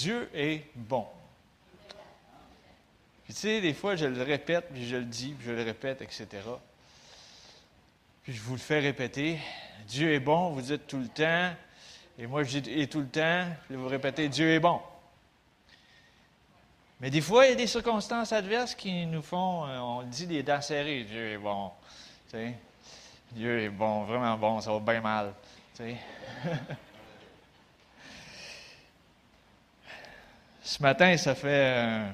Dieu est bon. Puis tu sais, des fois, je le répète, puis je le dis, puis je le répète, etc. Puis je vous le fais répéter. Dieu est bon, vous dites tout le temps. Et moi, je dis tout le temps, puis vous répétez Dieu est bon. Mais des fois, il y a des circonstances adverses qui nous font, euh, on dit des dents serrées. Dieu est bon. Dieu est bon, vraiment bon, ça va bien mal. Tu? Ce matin, ça fait. Euh,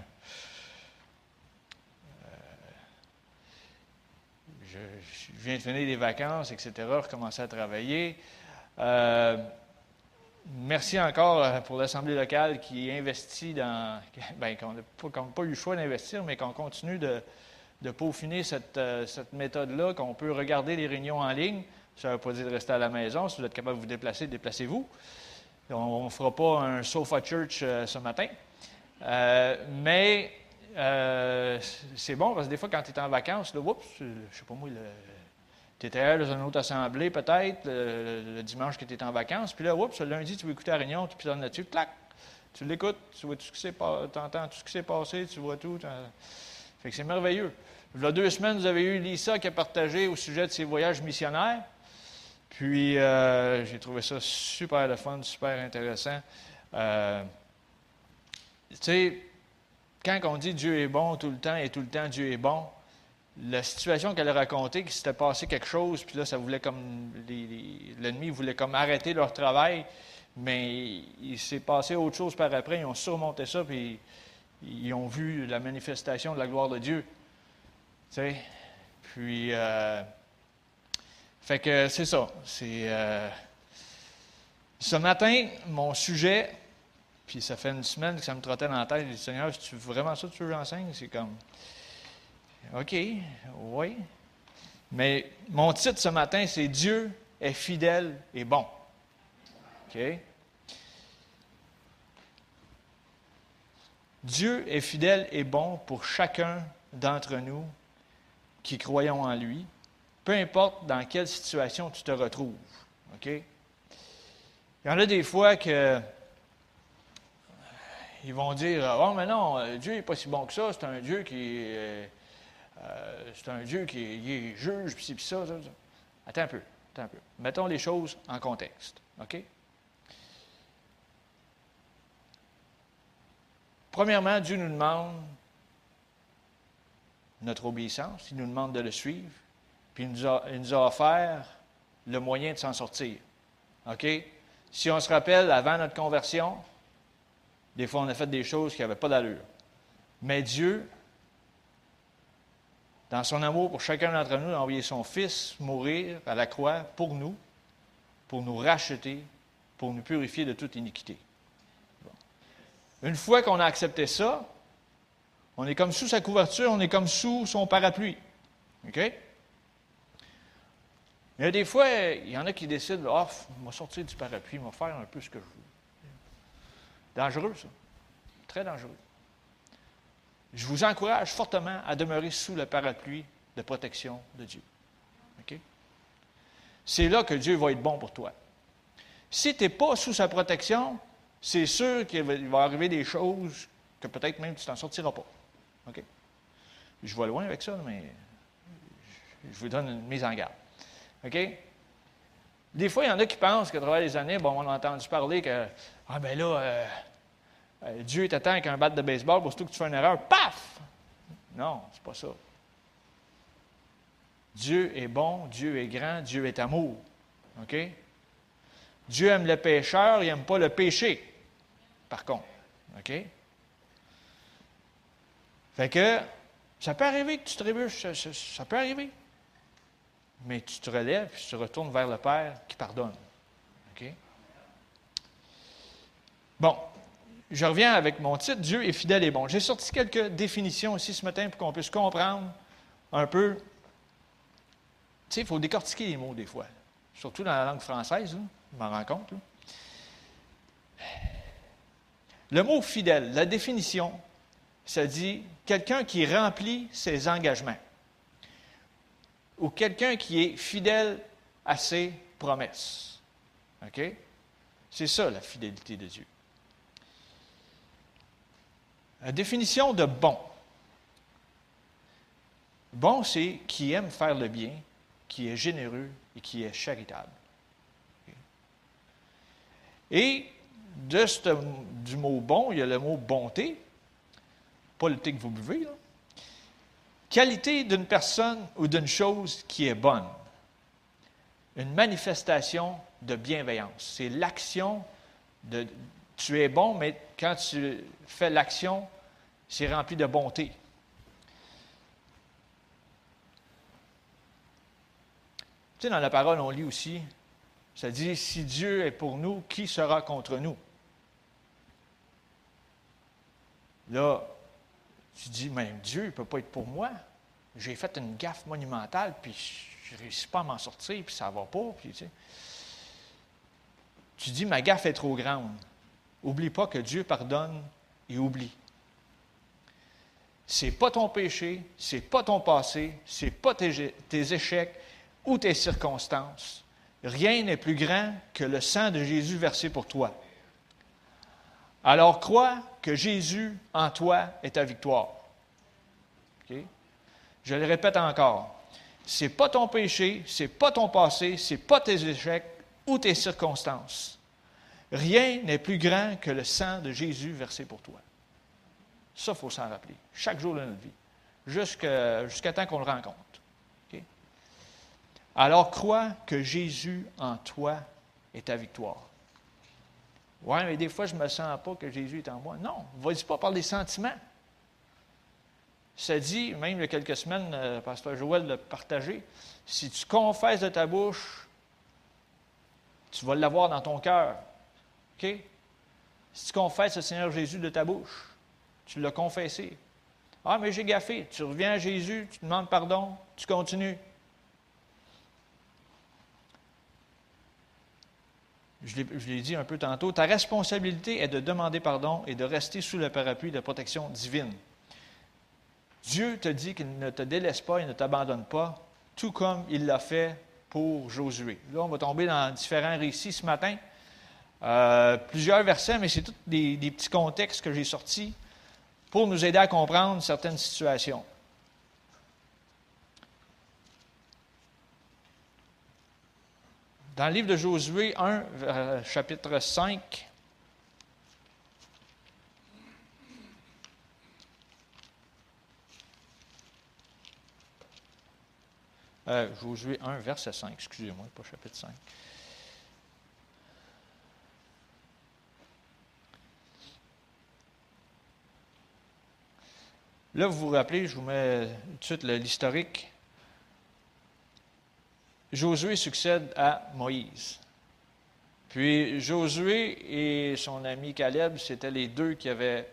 je, viens de finir les vacances, etc., recommencer à travailler. Euh, merci encore euh, pour l'Assemblée locale qui investit dans. Bien, qu'on n'a pas, eu le choix d'investir, mais qu'on continue de, peaufiner cette, cette méthode-là, qu'on peut regarder les réunions en ligne. Ça ne veut pas dire de rester à la maison. Si vous êtes capable de vous déplacer, déplacez-vous. On ne fera pas un sofa church ce matin. Euh, mais euh, c'est bon parce que des fois, quand tu es en vacances, là, oups, je sais pas moi, tu étais dans une autre assemblée peut-être, le, dimanche que tu étais en vacances, puis là, oups, le lundi, tu veux écouter la réunion, tu pistonnes là-dessus, clac, tu l'écoutes, tu vois tout ce qui s'est tu entends tout ce qui s'est passé, tu vois tout. Fait que c'est merveilleux. Il y a deux semaines, vous avez eu Lisa qui a partagé au sujet de ses voyages missionnaires. Puis, euh, j'ai trouvé ça super le fun, super intéressant. Tu sais, quand on dit Dieu est bon tout le temps et tout le temps Dieu est bon, la situation qu'elle a racontée, qu'il s'était passé quelque chose, puis là, ça voulait comme. L'ennemi voulait comme arrêter leur travail, mais il s'est passé autre chose par après. Ils ont surmonté ça, puis ils ont vu la manifestation de la gloire de Dieu. Tu sais? Puis. Euh, fait que c'est ça. C'est. Euh, ce matin, mon sujet, puis ça fait une semaine que ça me trottait dans la tête. Je dis, Seigneur, c'est vraiment ça que tu veux que j'enseigne? C'est comme, OK, oui. Mais mon titre ce matin, c'est Dieu est fidèle et bon. OK? Dieu est fidèle et bon pour chacun d'entre nous qui croyons en lui, peu importe dans quelle situation tu te retrouves. OK? Il y en a des fois que ils vont dire Oh, mais non, euh, Dieu n'est pas si bon que ça, c'est un Dieu qui. Euh, c'est un Dieu qui est, juge, puis puis ça, ça, Attends un peu, attends un peu. Mettons les choses en contexte. OK? Premièrement, Dieu nous demande notre obéissance, il nous demande de le suivre, puis il nous a, il nous a offert le moyen de s'en sortir. OK? Si on se rappelle, avant notre conversion, des fois, on a fait des choses qui n'avaient pas d'allure. Mais Dieu, dans son amour pour chacun d'entre nous, a envoyé son Fils mourir à la croix pour nous, pour nous racheter, pour nous purifier de toute iniquité. Une fois qu'on a accepté ça, on est comme sous sa couverture, on est comme sous son parapluie. OK? Il y a des fois, il y en a qui décident, oh, je vais sortir du parapluie, je vais faire un peu ce que je veux. Dangereux, ça. Très dangereux. Je vous encourage fortement à demeurer sous le parapluie de protection de Dieu. C'est là que Dieu va être bon pour toi. Si tu n'es pas sous sa protection, c'est sûr qu'il va arriver des choses que peut-être même tu t'en sortiras pas. Je vais loin avec ça, mais je vous donne une mise en garde. OK? Des fois, il y en a qui pensent qu'à travers les années, bon, on a entendu parler que, ah ben là, euh, euh, Dieu t'attend avec un bat de baseball, pour que tu fais une erreur, paf! Non, c'est pas ça. Dieu est bon, Dieu est grand, Dieu est amour. OK? Dieu aime le pécheur, il n'aime pas le péché, par contre. OK? Fait que, ça peut arriver que tu trébuches, ça, ça peut arriver mais tu te relèves et tu retournes vers le Père qui pardonne. OK? Bon, je reviens avec mon titre Dieu est fidèle et bon. J'ai sorti quelques définitions ici ce matin pour qu'on puisse comprendre un peu. Tu sais, il faut décortiquer les mots des fois, surtout dans la langue française, je m'en rends compte. Le mot fidèle, la définition, ça dit quelqu'un qui remplit ses engagements ou quelqu'un qui est fidèle à ses promesses. OK? C'est ça la fidélité de Dieu. La définition de bon. Bon, c'est qui aime faire le bien, qui est généreux et qui est charitable. Et de du mot bon, il y a le mot bonté, pas le thé que vous buvez. Qualité d'une personne ou d'une chose qui est bonne. Une manifestation de bienveillance. C'est l'action de tu es bon, mais quand tu fais l'action, c'est rempli de bonté. Tu sais, dans la parole, on lit aussi, ça dit, si Dieu est pour nous, qui sera contre nous? Là, tu dis, mais Dieu ne peut pas être pour moi. J'ai fait une gaffe monumentale, puis je ne réussis pas à m'en sortir, puis ça ne va pas. Puis, tu dis, ma gaffe est trop grande. Oublie pas que Dieu pardonne et oublie. C'est pas ton péché, c'est pas ton passé, c'est pas tes, tes échecs ou tes circonstances. Rien n'est plus grand que le sang de Jésus versé pour toi. Alors crois que Jésus en toi est ta victoire. Je le répète encore. Ce n'est pas ton péché, ce n'est pas ton passé, ce n'est pas tes échecs ou tes circonstances. Rien n'est plus grand que le sang de Jésus versé pour toi. Ça, il faut s'en rappeler, chaque jour de notre vie, jusqu'à temps qu'on le rencontre. Alors crois que Jésus en toi est ta victoire. Oui, mais des fois, je ne me sens pas que Jésus est en moi. Non, vas-y pas par les sentiments. Ça dit, même il y a quelques semaines, le euh, pasteur Joël l'a partagé, si tu confesses de ta bouche, tu vas l'avoir dans ton cœur. OK? Si tu confesses le Seigneur Jésus de ta bouche, tu l'as confessé. Ah, mais j'ai gaffé. Tu reviens à Jésus, tu demandes pardon, tu continues. je l'ai dit un peu tantôt, ta responsabilité est de demander pardon et de rester sous le parapluie de protection divine. Dieu te dit qu'il ne te délaisse pas, il ne t'abandonne pas, tout comme il l'a fait pour Josué. Là, on va tomber dans différents récits ce matin. Euh, plusieurs versets, mais c'est tous des, des petits contextes que j'ai sortis pour nous aider à comprendre certaines situations. Dans le livre de Josué 1, euh, chapitre 5, euh, Josué 1, verset 5, excusez-moi, pas chapitre 5. Là, vous vous rappelez, je vous mets tout de suite l'historique. Josué succède à Moïse. Puis Josué et son ami Caleb, c'était les deux qui avaient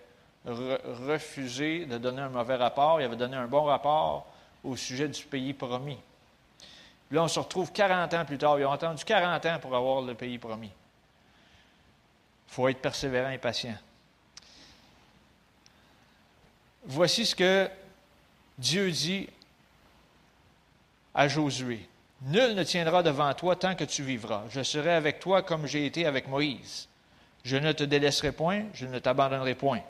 refusé de donner un mauvais rapport. Ils avaient donné un bon rapport au sujet du pays promis. Là, on se retrouve 40 ans plus tard. Ils ont attendu 40 ans pour avoir le pays promis. Il faut être persévérant et patient. Voici ce que Dieu dit à Josué. Nul ne tiendra devant toi tant que tu vivras. Je serai avec toi comme j'ai été avec Moïse. Je ne te délaisserai point, je ne t'abandonnerai point.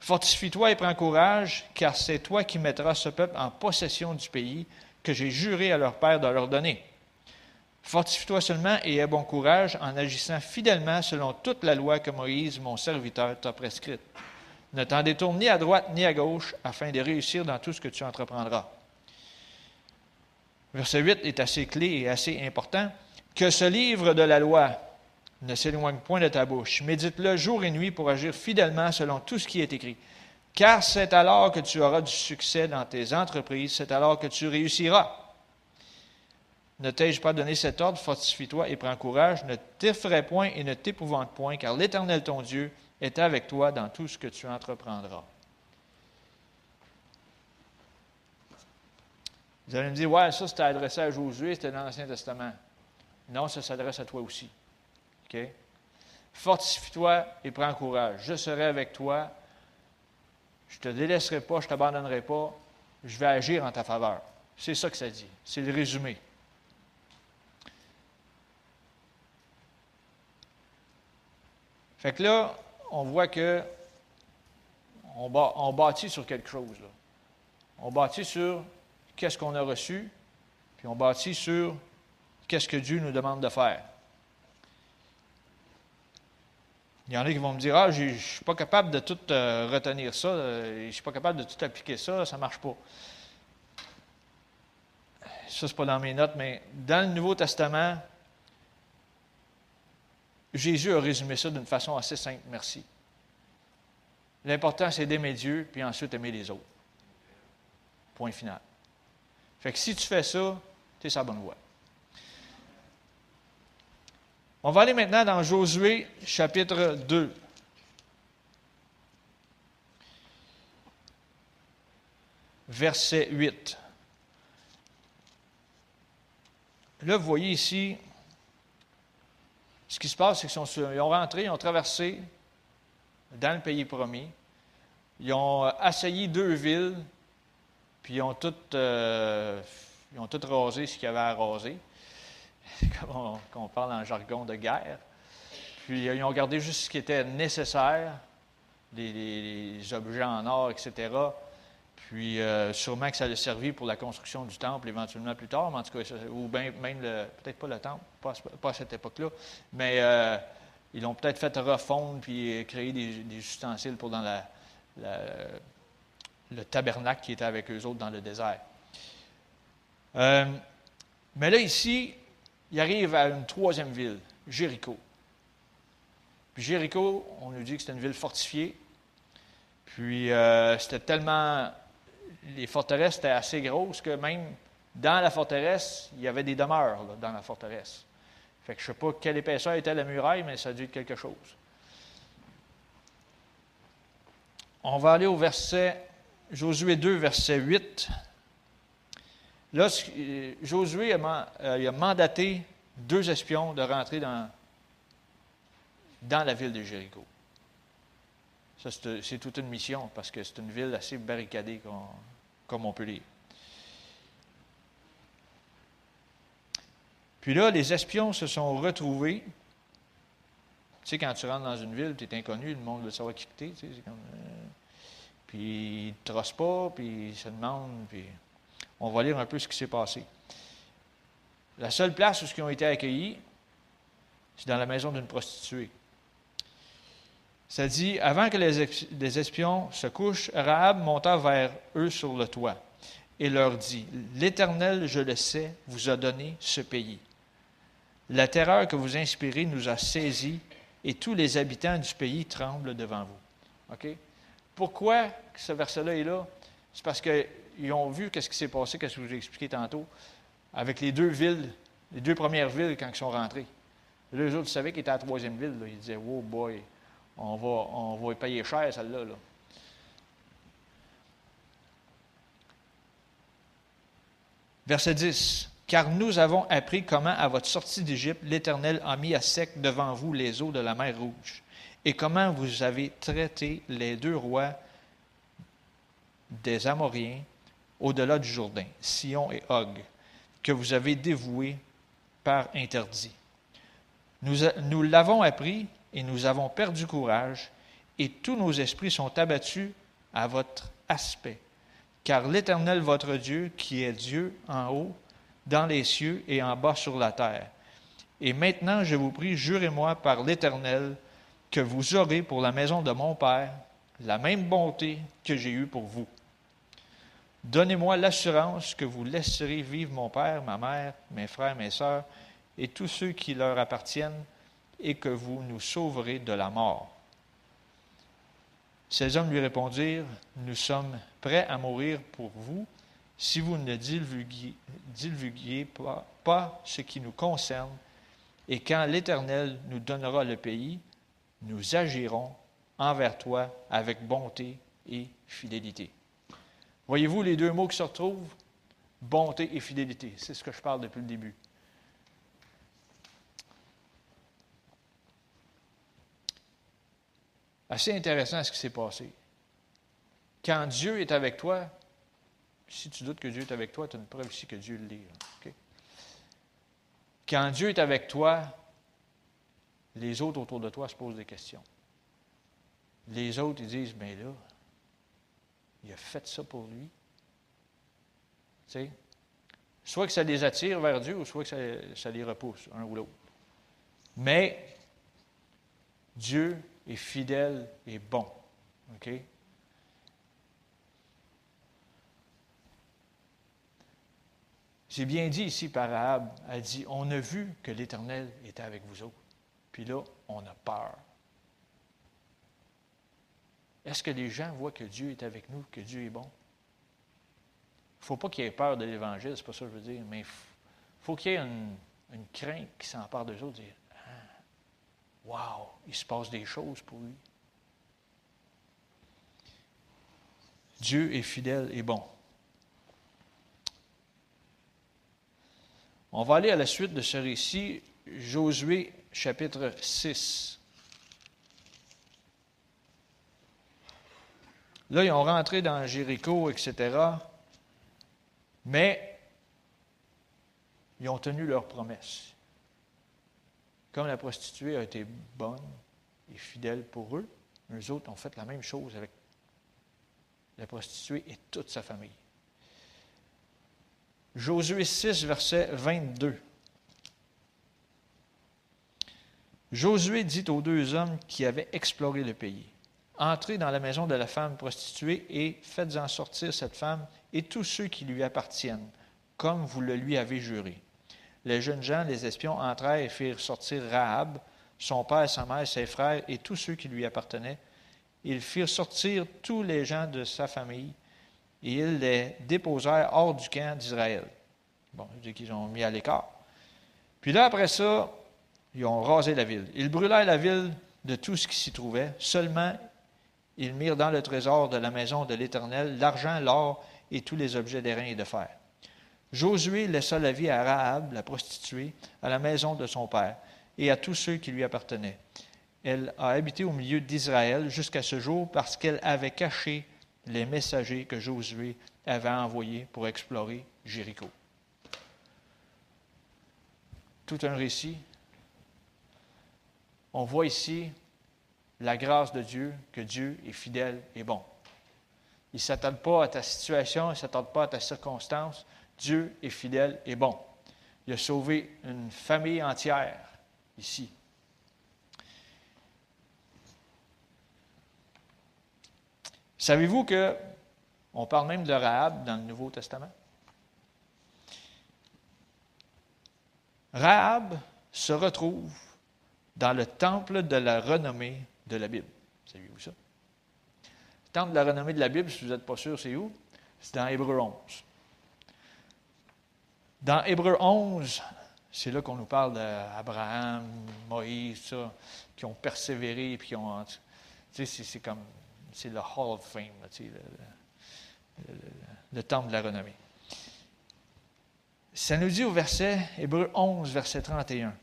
Fortifie-toi et prends courage, car c'est toi qui mettras ce peuple en possession du pays que j'ai juré à leur père de leur donner. Fortifie-toi seulement et aie bon courage en agissant fidèlement selon toute la loi que Moïse, mon serviteur, t'a prescrite. Ne t'en détourne ni à droite ni à gauche afin de réussir dans tout ce que tu entreprendras. Verset 8 est assez clé et assez important. Que ce livre de la loi ne s'éloigne point de ta bouche. Médite-le jour et nuit pour agir fidèlement selon tout ce qui est écrit. Car c'est alors que tu auras du succès dans tes entreprises, c'est alors que tu réussiras. Ne t'ai-je pas donné cet ordre, fortifie-toi et prends courage, ne t'effraie point et ne t'épouvante point, car l'Éternel ton Dieu est avec toi dans tout ce que tu entreprendras. Vous allez me dire, ouais, ça c'était adressé à Josué, c'était dans l'Ancien Testament. Non, ça s'adresse à toi aussi. Fortifie-toi et prends courage. Je serai avec toi. Je ne te délaisserai pas, je ne t'abandonnerai pas. Je vais agir en ta faveur. C'est ça que ça dit. C'est le résumé. Fait que là, on voit que on, bâtit sur quelque chose. On bâtit sur qu'est-ce qu'on a reçu, puis on bâtit sur qu'est-ce que Dieu nous demande de faire. Il y en a qui vont me dire Ah, je ne suis pas capable de tout euh, retenir ça, euh, je ne suis pas capable de tout appliquer ça, ça ne marche pas. Ça, ce n'est pas dans mes notes, mais dans le Nouveau Testament, Jésus a résumé ça d'une façon assez simple, merci. L'important, c'est d'aimer Dieu, puis ensuite aimer les autres. Point final. Fait que si tu fais ça, tu es bonne voie. On va aller maintenant dans Josué chapitre 2. Verset 8. Là, vous voyez ici, ce qui se passe, c'est qu'ils ont rentré, ils ont traversé dans le pays promis. Ils ont assailli deux villes, puis ils ont toutes, euh, ils ont tout rasé ce qu'il y avait à raser. comme on, parle en jargon de guerre. Puis ils ont gardé juste ce qui était nécessaire, les, objets en or, etc. Puis euh, sûrement que ça a servi pour la construction du temple éventuellement plus tard, mais en tout cas, ou bien même peut-être pas le temple, pas, à cette époque-là, mais euh, ils l'ont peut-être fait refondre puis créer des, ustensiles pour dans le tabernacle qui était avec eux autres dans le désert. Euh, mais là, ici, il arrive à une troisième ville, Jéricho. Puis Jéricho, on nous dit que c'était une ville fortifiée. Puis euh, c'était tellement. Les forteresses étaient assez grosses que même dans la forteresse, il y avait des demeures dans la forteresse. Fait que je ne sais pas quelle épaisseur était la muraille, mais ça a dû être quelque chose. On va aller au verset, Josué 2, verset 8. Là, Josué euh, a, mandaté deux espions de rentrer dans, dans la ville de Jéricho. Ça, c'est toute une mission parce que c'est une ville assez barricadée, comme on peut lire. Puis là, les espions se sont retrouvés. Tu sais, quand tu rentres dans une ville, tu es inconnu, le monde veut savoir qui tu es. comme, euh, puis ils ne te trossent pas, puis ils se demandent, puis on va lire un peu ce qui s'est passé. La seule place où ils ont été accueillis, c'est dans la maison d'une prostituée. Ça dit, avant que les espions se couchent, Rahab monta vers eux sur le toit et leur dit, L'Éternel, je le sais, vous a donné ce pays. La terreur que vous inspirez nous a saisis et tous les habitants du pays tremblent devant vous. OK? Pourquoi ce verset-là est là? C'est parce que ils ont vu qu'est-ce qui s'est passé, qu'est-ce que je vous ai expliqué tantôt, avec les deux villes, les deux premières villes quand ils sont rentrés. Les autres savaient qu'ils étaient à la troisième ville. Ils disaient, oh boy, on va, va payer cher celle-là. Verset 10. Car nous avons appris comment, à votre sortie d'Égypte, l'Éternel a mis à sec devant vous les eaux de la mer Rouge, et comment vous avez traité les deux rois des Amoriens au-delà du Jourdain, Sion et Og, que vous avez dévoués par interdit. Nous l'avons appris et nous avons perdu courage, et tous nos esprits sont abattus à votre aspect. Car l'Éternel votre Dieu, qui est Dieu en haut, dans les cieux et en bas sur la terre. Et maintenant, je vous prie, jurez-moi par l'Éternel que vous aurez pour la maison de mon Père la même bonté que j'ai eue pour vous. Donnez-moi l'assurance que vous laisserez vivre mon père, ma mère, mes frères, mes sœurs et tous ceux qui leur appartiennent, et que vous nous sauverez de la mort. Ces hommes lui répondirent, Nous sommes prêts à mourir pour vous si vous ne divulguiez, pas, pas ce qui nous concerne, et quand l'Éternel nous donnera le pays, nous agirons envers toi avec bonté et fidélité. Voyez-vous les deux mots qui se retrouvent? Bonté et fidélité. C'est ce que je parle depuis le début. Assez intéressant ce qui s'est passé. Quand Dieu est avec toi, si tu doutes que Dieu est avec toi, tu as une preuve ici que Dieu le lit. Quand Dieu est avec toi, les autres autour de toi se posent des questions. Les autres, ils disent, mais là, il a fait ça pour lui. Tu sais, soit que ça les attire vers Dieu, ou soit que ça, ça les repousse, un ou l'autre. Mais Dieu est fidèle et bon. OK? C'est bien dit ici par Rahab. Elle dit On a vu que l'Éternel était avec vous autres. Puis là, on a peur. Est-ce que les gens voient que Dieu est avec nous, que Dieu est bon? Il ne faut pas qu'il ait peur de l'Évangile, c'est pas ça que je veux dire, mais il faut qu'il y ait une, crainte qui s'empare d'eux autres, Wow, il se passe des choses pour lui. Dieu est fidèle et bon. On va aller à la suite de ce récit, Josué chapitre 6. Là, ils ont rentré dans Jéricho, etc. Mais ils ont tenu leur promesse. Comme la prostituée a été bonne et fidèle pour eux, eux autres ont fait la même chose avec la prostituée et toute sa famille. Josué 6, verset 22. Josué dit aux deux hommes qui avaient exploré le pays, Entrez dans la maison de la femme prostituée et faites-en sortir cette femme et tous ceux qui lui appartiennent, comme vous le lui avez juré. Les jeunes gens, les espions, entrèrent et firent sortir Rahab, son père, sa mère, ses frères et tous ceux qui lui appartenaient. Ils firent sortir tous les gens de sa famille et ils les déposèrent hors du camp d'Israël. Bon, je dis qu'ils ont mis à l'écart. Puis là, après ça, ils ont rasé la ville. Ils brûlèrent la ville de tout ce qui s'y trouvait. Seulement, ils mirent dans le trésor de la maison de l'Éternel l'argent, l'or et tous les objets d'airain et de fer. Josué laissa la vie à Rahab, la prostituée, à la maison de son père et à tous ceux qui lui appartenaient. Elle a habité au milieu d'Israël jusqu'à ce jour parce qu'elle avait caché les messagers que Josué avait envoyés pour explorer Jéricho. Tout un récit. On voit ici la grâce de Dieu, que Dieu est fidèle et bon. Il ne s'attend pas à ta situation, il ne s'attend pas à ta circonstance. Dieu est fidèle et bon. Il a sauvé une famille entière ici. Savez-vous que on parle même de Rahab dans le Nouveau Testament? Rahab se retrouve dans le temple de la renommée de la Bible. Saviez-vous ça? Le temple de la renommée de la Bible, si vous n'êtes pas sûr, c'est où? C'est dans Hébreu 11. Dans Hébreu 11, c'est là qu'on nous parle d'Abraham, Moïse, ça, qui ont persévéré, puis qui ont. Tu sais, c'est comme c'est le Hall of Fame, le, temple de la renommée. Ça nous dit au verset, Hébreu 11, verset 31,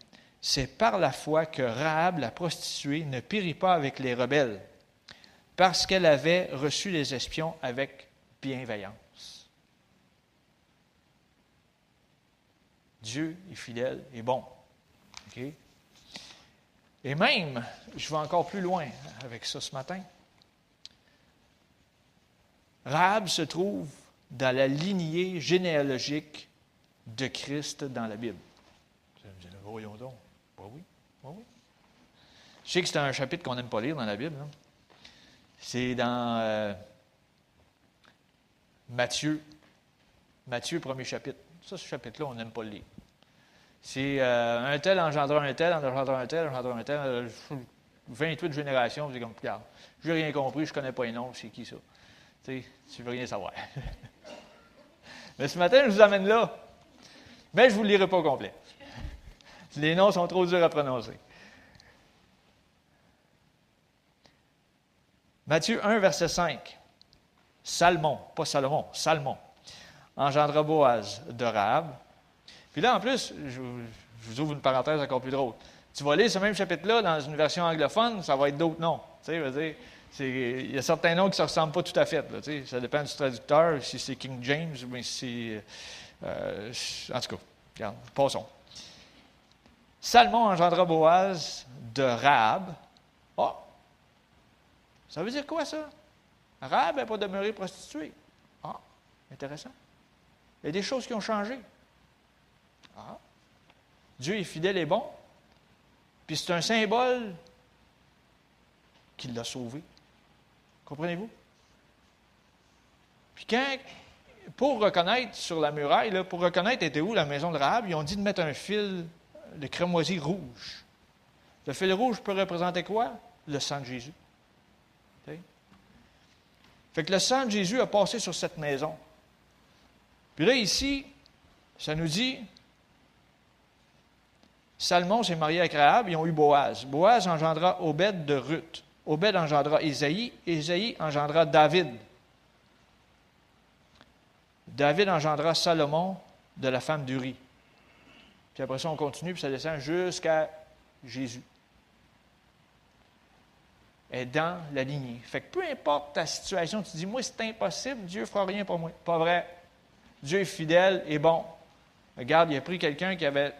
c'est par la foi que Rahab, la prostituée, ne périt pas avec les rebelles, parce qu'elle avait reçu les espions avec bienveillance. Dieu est fidèle et bon. Et même, je vais encore plus loin avec ça ce matin. Rahab se trouve dans la lignée généalogique de Christ dans la Bible. Voyons donc. oui, oui. Je sais que c'est un chapitre qu'on n'aime pas lire dans la Bible. C'est dans euh, Matthieu. Matthieu, premier chapitre. Ça, ce chapitre-là, on n'aime pas le lire. C'est euh, un tel engendra un tel, engendra un tel, engendra un tel. 28 euh, générations, vous êtes comme, regarde, je n'ai rien compris, je ne connais pas les noms, c'est qui ça? Tu ne veux rien savoir. Mais ce matin, je vous amène là. Mais je ne vous le lirai pas au complet. Les noms sont trop durs à prononcer. Matthieu 1, verset 5. Salmon, pas Salomon, Salmon, engendra Boaz de. Puis là, en plus, je, vous ouvre une parenthèse encore plus drôle. Tu vas lire ce même chapitre-là dans une version anglophone, ça va être d'autres noms. Tu sais, dire, il y a certains noms qui ne se ressemblent pas tout à fait. ça dépend du traducteur, si c'est King James ou si euh, en tout cas, regarde, passons. Salmon engendra Boaz de Rahab. Oh! Ça veut dire quoi ça? Rahab n'est pas demeurée prostituée. Ah, intéressant. Il y a des choses qui ont changé. Ah. Dieu est fidèle et bon. Puis c'est un symbole qui l'a sauvé. Comprenez-vous? Puis quand, pour reconnaître sur la muraille, pour reconnaître était où la maison de Rahab, ils ont dit de mettre un fil de crémoisie rouge. Le fil rouge peut représenter quoi? Le sang de Jésus. Fait que le sang de Jésus a passé sur cette maison. Puis là, ici, ça nous dit, Salmon s'est marié avec Rahab, ils ont eu Boaz. Boaz engendra Obed de Ruth. Obed engendra Isaïe, Isaïe engendra David. David engendra Salomon de la femme d'Uri. Puis après ça, on continue, puis ça descend jusqu'à Jésus. Est dans la lignée. Fait que peu importe ta situation, tu dis, moi, c'est impossible, Dieu ne fera rien pour moi. Pas vrai. Dieu est fidèle et bon. Regarde, il a pris quelqu'un qui avait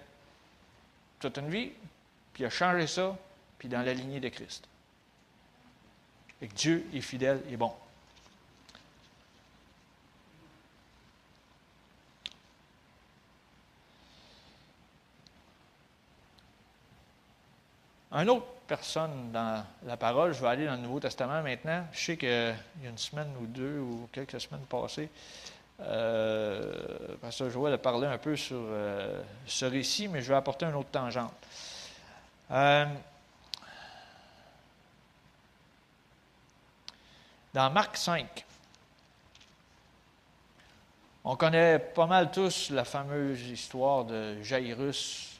toute une vie, puis il a changé ça, puis dans la lignée de Christ. Et que Dieu est fidèle et bon. Un autre personne dans la parole, je vais aller dans le Nouveau Testament maintenant. Je sais qu'il y a une semaine ou deux ou quelques semaines passées, euh, Pasteur Joël a parlé un peu sur euh, ce récit, mais je vais apporter un autre tangente. Euh, dans Marc 5, on connaît pas mal tous la fameuse histoire de Jairus,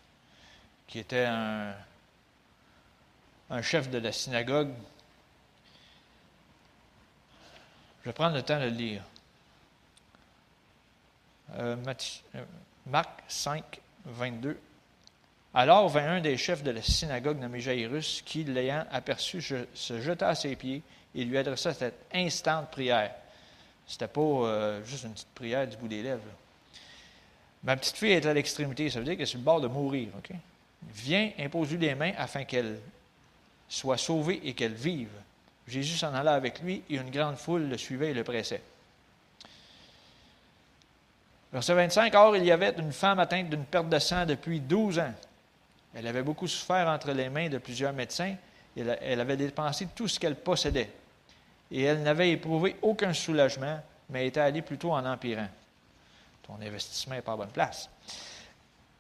qui était un, un chef de la synagogue. Je vais prendre le temps de le lire. Euh, euh, Marc 5, 22. Alors vint un des chefs de la synagogue nommé Jairus, qui, l'ayant aperçu, se jeta à ses pieds et lui adressa cette instante prière. C'était pas euh, juste une petite prière du bout des lèvres. Ma petite fille est à l'extrémité, ça veut dire qu'elle est sur le bord de mourir. Viens, impose-lui les mains afin qu'elle soit sauvée et qu'elle vive. Jésus s'en alla avec lui et une grande foule le suivait et le pressait. Verset 25, Or, il y avait une femme atteinte d'une perte de sang depuis 12 ans. Elle avait beaucoup souffert entre les mains de plusieurs médecins. Elle avait dépensé tout ce qu'elle possédait. Et elle n'avait éprouvé aucun soulagement, mais était allée plutôt en empirant. Ton investissement n'est pas à bonne place.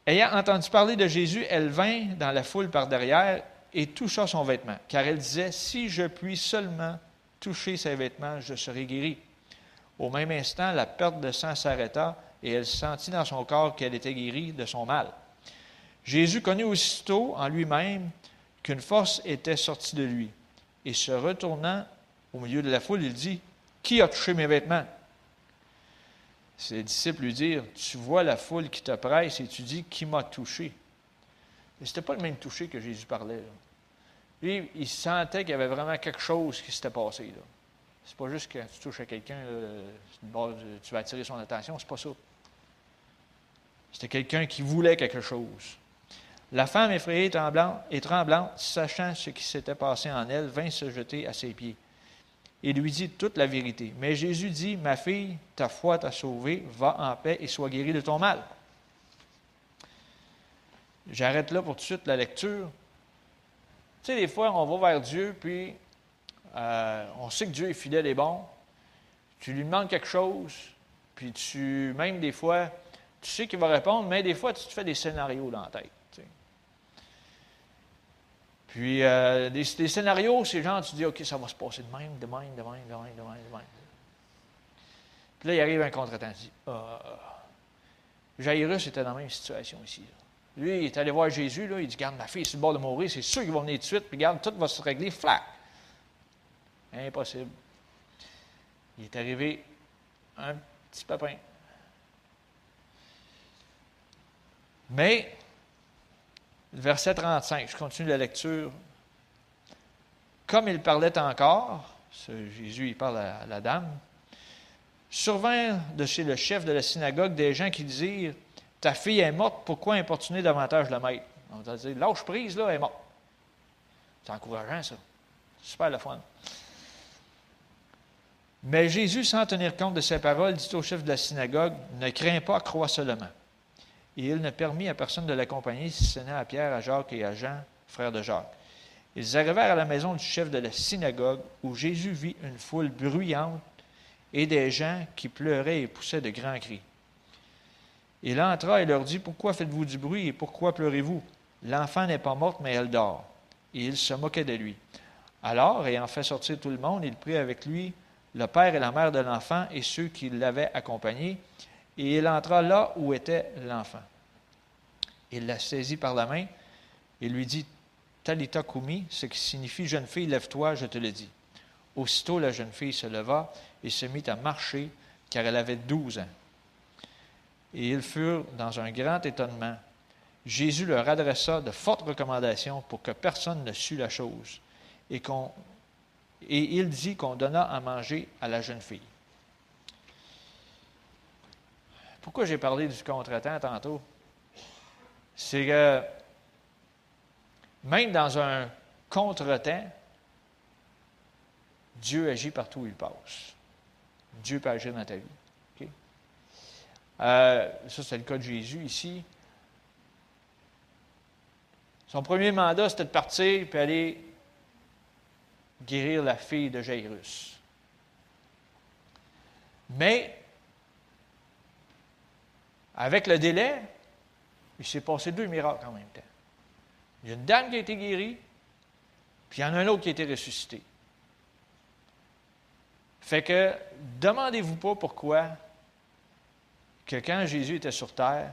Ayant entendu parler de Jésus, elle vint dans la foule par derrière et toucha son vêtement, car elle disait, Si je puis seulement toucher ses vêtements, je serai guérie. Au même instant, la perte de sang s'arrêta et elle sentit dans son corps qu'elle était guérie de son mal. Jésus connut aussitôt en lui-même qu'une force était sortie de lui. Et se retournant au milieu de la foule, il dit, Qui a touché mes vêtements Ses disciples lui dirent, Tu vois la foule qui te presse et tu dis, Qui m'a touché Mais ce n'était pas le même toucher que Jésus parlait. Lui, il sentait qu'il y avait vraiment quelque chose qui s'était passé. Là. C'est pas juste que tu touches à quelqu'un, tu vas attirer son attention, c'est pas ça. C'était quelqu'un qui voulait quelque chose. La femme effrayée et tremblante, sachant ce qui s'était passé en elle, vint se jeter à ses pieds et lui dit toute la vérité. Mais Jésus dit, Ma fille, ta foi t'a sauvée, va en paix et sois guérie de ton mal. J'arrête là pour tout de suite la lecture. Tu sais, des fois, on va vers Dieu, puis euh, on sait que Dieu est fidèle et bon. Tu lui demandes quelque chose, puis tu, même des fois, tu sais qu'il va répondre, mais des fois, tu te fais des scénarios dans la tête. Puis, euh, des, scénarios, c'est genre, tu dis, OK, ça va se passer de même, de même, de même, de même, de même, de même. Puis là, il arrive un contretemps. Dit, ah, Jairus était dans la même situation ici. Lui, il est allé voir Jésus, là, il dit, garde, ma fille est sur le bord de mourir, c'est sûr qu'il va venir tout de suite, puis garde, tout va se régler, flac. Impossible. Il est arrivé un petit papin. Mais, verset 35, je continue la lecture. Comme il parlait encore, Jésus, il parle à, la dame, survint de chez le chef de la synagogue des gens qui disent Ta fille est morte, pourquoi importuner davantage le maître On va dire Lâche prise, là, elle est morte. C'est encourageant, ça. Super le fun. Mais Jésus, sans tenir compte de ses paroles, dit au chef de la synagogue, Ne crains pas, crois seulement. Et il ne permit à personne de l'accompagner, si ce n'est à Pierre, à Jacques et à Jean, frères de Jacques. Ils arrivèrent à la maison du chef de la synagogue, où Jésus vit une foule bruyante et des gens qui pleuraient et poussaient de grands cris. Il entra et leur dit, Pourquoi faites-vous du bruit et pourquoi pleurez-vous? L'enfant n'est pas morte, mais elle dort. Et il se moquait de lui. Alors, ayant fait sortir tout le monde, il prit avec lui le père et la mère de l'enfant et ceux qui l'avaient accompagné, et il entra là où était l'enfant. Il la saisit par la main et lui dit Talita Kumi, ce qui signifie Jeune fille, lève-toi, je te le dis. Aussitôt, la jeune fille se leva et se mit à marcher, car elle avait douze ans et ils furent dans un grand étonnement. Jésus leur adressa de fortes recommandations pour que personne ne sût la chose, et, et il dit qu'on donna à manger à la jeune fille. Pourquoi j'ai parlé du contretemps tantôt? C'est que même dans un contretemps, Dieu agit partout où il passe. Dieu peut agir dans ta vie. Euh, ça, c'est le cas de Jésus ici. Son premier mandat, c'était de partir et aller guérir la fille de Jairus. Mais, avec le délai, il s'est passé deux miracles en même temps. Il y a une dame qui a été guérie, puis il y en a un autre qui a été ressuscité. Fait que, demandez-vous pas pourquoi quand Jésus était sur terre,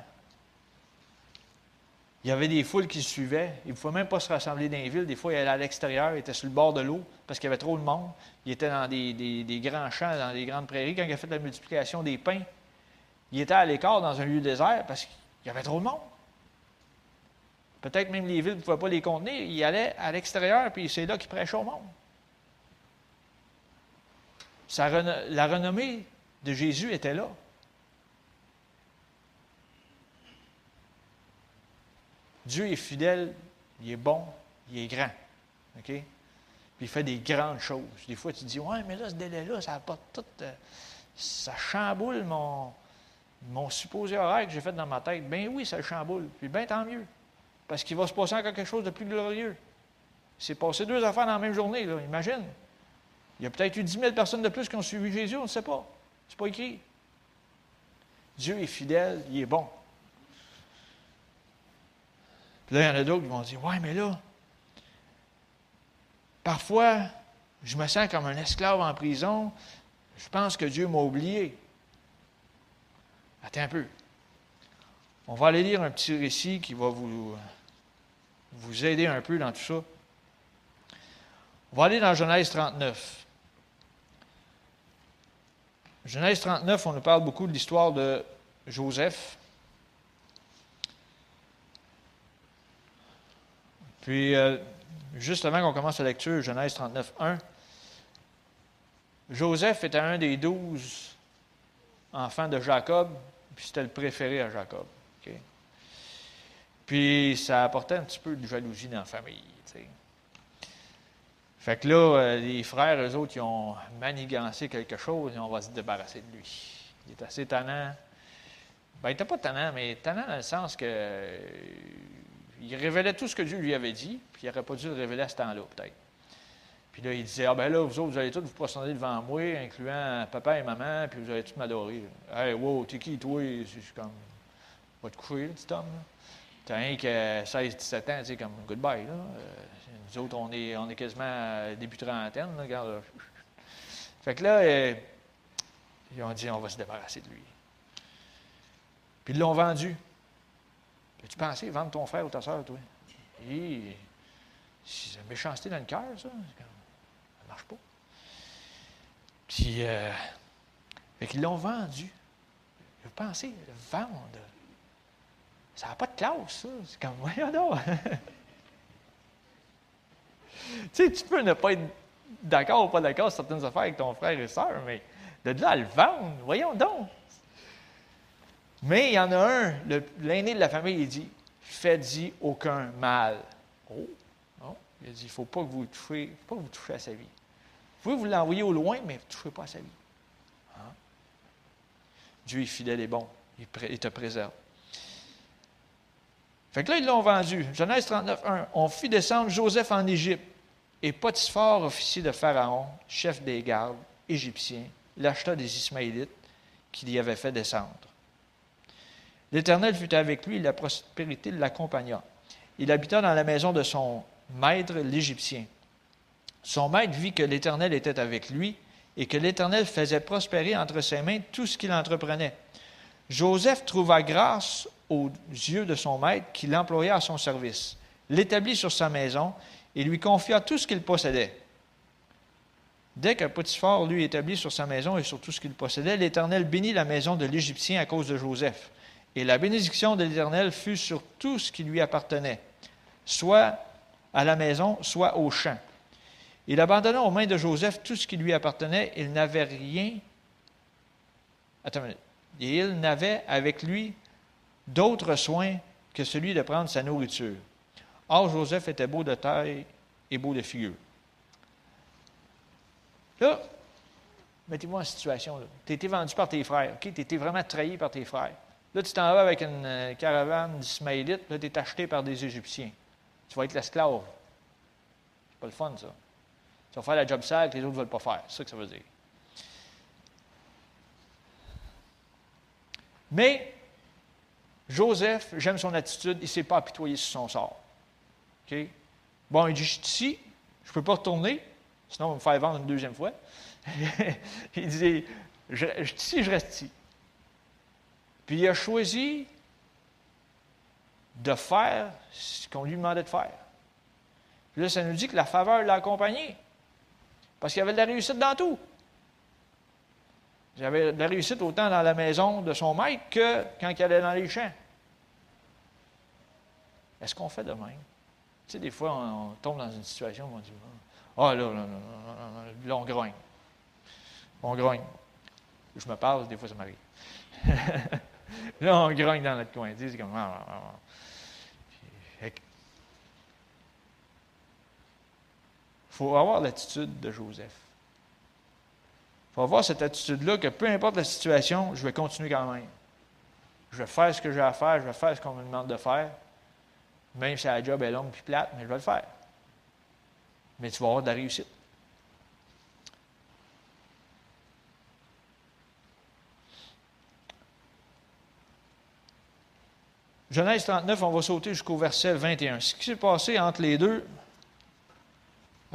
il y avait des foules qui le suivaient. Il ne pouvait même pas se rassembler dans les villes. Des fois, il allait à l'extérieur, il était sur le bord de l'eau parce qu'il y avait trop de monde. Il était dans des, grands champs, dans des grandes prairies. Quand il a fait la multiplication des pains, il était à l'écart dans un lieu désert parce qu'il y avait trop de monde. Peut-être même les villes ne pouvaient pas les contenir. Il allait à l'extérieur, puis c'est là qu'il prêchait au monde. la renommée de Jésus était là. Dieu est fidèle, il est bon, il est grand. OK? Puis il fait des grandes choses. Des fois, tu dis, ouais, mais là, ce délai-là, ça apporte tout. Euh, ça chamboule mon, mon supposé horaire que j'ai fait dans ma tête. Ben oui, ça le chamboule. Puis bien tant mieux. Parce qu'il va se passer encore quelque chose de plus glorieux. C'est passé deux affaires dans la même journée, là, imagine. Il y a peut-être eu 10 000 personnes de plus qui ont suivi Jésus, on ne sait pas. C'est pas écrit. Dieu est fidèle, il est bon là, il y en a d'autres qui vont dire Ouais, mais là, parfois, je me sens comme un esclave en prison. Je pense que Dieu m'a oublié. Attends un peu. On va aller lire un petit récit qui va vous, vous aider un peu dans tout ça. On va aller dans Genèse 39. Genèse 39, on nous parle beaucoup de l'histoire de Joseph. Puis, euh, juste avant qu'on commence la lecture, Genèse 39, 1, Joseph était un des douze enfants de Jacob, puis c'était le préféré à Jacob. Puis, ça apportait un petit peu de jalousie dans la famille. Fait que là, euh, les frères, eux autres, ils ont manigancé quelque chose et on va se débarrasser de lui. Il est assez tannant. Ben, il n'était pas tannant, mais tannant dans le sens que il révélait tout ce que Dieu lui avait dit, puis il n'aurait pas dû le révéler à ce temps-là, peut-être. Puis là, il disait Ah ben là, vous autres, vous allez tous vous prosterner devant moi, incluant papa et maman, puis vous allez tous m'adorer. Hey, wow, t'es qui, toi? C'est comme. Va te coucher, là, petit homme. T'as rien que 16-17 ans, tu sais, comme goodbye. Là. Euh, nous autres, on est, on est quasiment début trentaine. Là, regarde, Fait que là, euh, ils ont dit On va se débarrasser de lui. Puis ils l'ont vendu. As-tu pensé vendre ton frère ou ta soeur, toi? C'est une méchanceté dans le cœur, ça. Marche pas. Puis, euh, l'ont vendu. Vous pensez, vendre. Ça n'a pas de classe, ça. C'est comme, voyons donc. tu sais, tu peux ne pas être d'accord ou pas d'accord sur certaines affaires avec ton frère et soeur, mais de là à le vendre, voyons donc. Mais il y en a un, l'aîné de la famille, il dit Faites-y aucun mal. Oh, non. Il a dit Il ne faut pas que vous touchiez, pas que vous touchiez à sa vie. Vous pouvez vous l'envoyer au loin, mais ne touchez pas à sa vie. Dieu est fidèle et bon. Il te préserve. Fait que là, ils l'ont vendu. Genèse 39, 1. On fit descendre Joseph en Égypte. Et Potiphar, officier de Pharaon, chef des gardes égyptiens, l'acheta des Ismaélites qu'il y avait fait descendre. L'Éternel fut avec lui, et la prospérité l'accompagna. Il habita dans la maison de son maître, l'Égyptien. Son maître vit que l'Éternel était avec lui et que l'Éternel faisait prospérer entre ses mains tout ce qu'il entreprenait. Joseph trouva grâce aux yeux de son maître qui l'employa à son service, l'établit sur sa maison et lui confia tout ce qu'il possédait. Dès que Potiphar lui établit sur sa maison et sur tout ce qu'il possédait, l'Éternel bénit la maison de l'Égyptien à cause de Joseph. Et la bénédiction de l'Éternel fut sur tout ce qui lui appartenait, soit à la maison, soit au champ. Il abandonna aux mains de Joseph tout ce qui lui appartenait. Il n'avait rien. Attends Et il n'avait avec lui d'autres soins que celui de prendre sa nourriture. Or, Joseph était beau de taille et beau de figure. Là, mettez-moi en situation. Tu été vendu par tes frères. Tu as été vraiment trahi par tes frères. Là, tu t'en vas avec une euh, caravane d'Ismaélites. Là, tu es acheté par des Égyptiens. Tu vas être l'esclave. C'est pas le fun, ça. Tu vas faire la job sale que les autres ne veulent pas faire. C'est ça que ça veut dire. Mais Joseph, j'aime son attitude, il ne s'est pas apitoyé sur son sort. Bon, il dit, je suis ici, je ne peux pas retourner, sinon on va me faire vendre une deuxième fois. il dit, je, je suis ici, je reste ici. Puis il a choisi de faire ce qu'on lui demandait de faire. Puis là, ça nous dit que la faveur l'a accompagné. Parce qu'il y avait de la réussite dans tout. Il avait de la réussite autant dans la maison de son maître que quand il allait dans les champs. Est-ce qu'on fait de même? Tu sais, des fois, on, tombe dans une situation où on dit Ah, là, là, là, là, on grogne. On grogne. Je me parle, des fois, ça m'arrive. là, on grogne dans notre coin. C'est comme. Ah, ah, ah. Il faut avoir l'attitude de Joseph. Il faut avoir cette attitude-là que peu importe la situation, je vais continuer quand même. Je vais faire ce que j'ai à faire, je vais faire ce qu'on me demande de faire. Même si la job est longue et plate, mais je vais le faire. Mais tu vas avoir de la réussite. Genèse 39, on va sauter jusqu'au verset 21. Ce qui s'est passé entre les deux,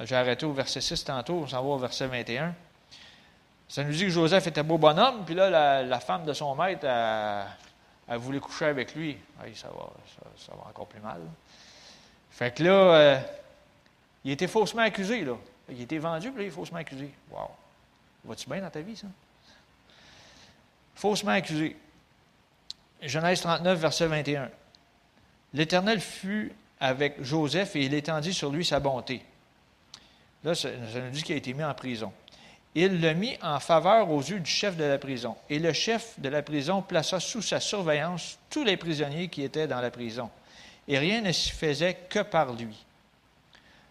j'ai arrêté au verset 6 tantôt, on s'en va au verset 21. Ça nous dit que Joseph était beau bonhomme, puis là, la, femme de son maître, elle, voulait coucher avec lui. ça, va, ça, encore plus mal. Fait que là, euh, il était faussement accusé, là. Il était vendu, puis là, il est faussement accusé. Wow! Va-tu bien dans ta vie, ça? Faussement accusé. Genèse 39, verset 21. L'Éternel fut avec Joseph et il étendit sur lui sa bonté. Là, ça, nous dit qu'il a été mis en prison. Il le mit en faveur aux yeux du chef de la prison. Et le chef de la prison plaça sous sa surveillance tous les prisonniers qui étaient dans la prison. Et rien ne s'y faisait que par lui.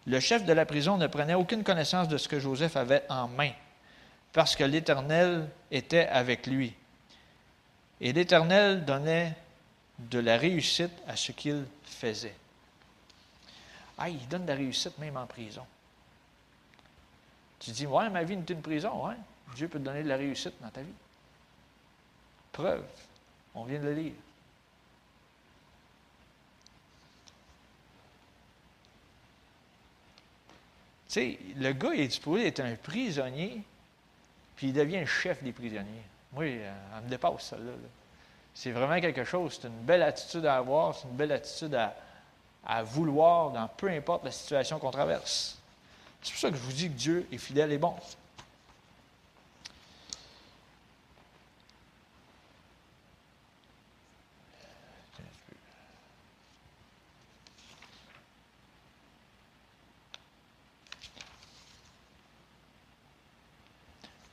Le chef de la prison ne prenait aucune connaissance de ce que Joseph avait en main, parce que l'Éternel était avec lui. Et l'Éternel donnait de la réussite à ce qu'il faisait. Ah, il donne de la réussite même en prison. Tu dis, ouais, ma vie n'est une prison. Ouais. Dieu peut te donner de la réussite dans ta vie. Preuve. On vient de le lire. Tu sais, le gars, il est supposé être un prisonnier, puis il devient le chef des prisonniers. Euh, elle me dépasse, ça. Là. C'est vraiment quelque chose. C'est une belle attitude à avoir, c'est une belle attitude à, à vouloir dans peu importe la situation qu'on traverse. C'est pour ça que je vous dis que Dieu est fidèle et bon.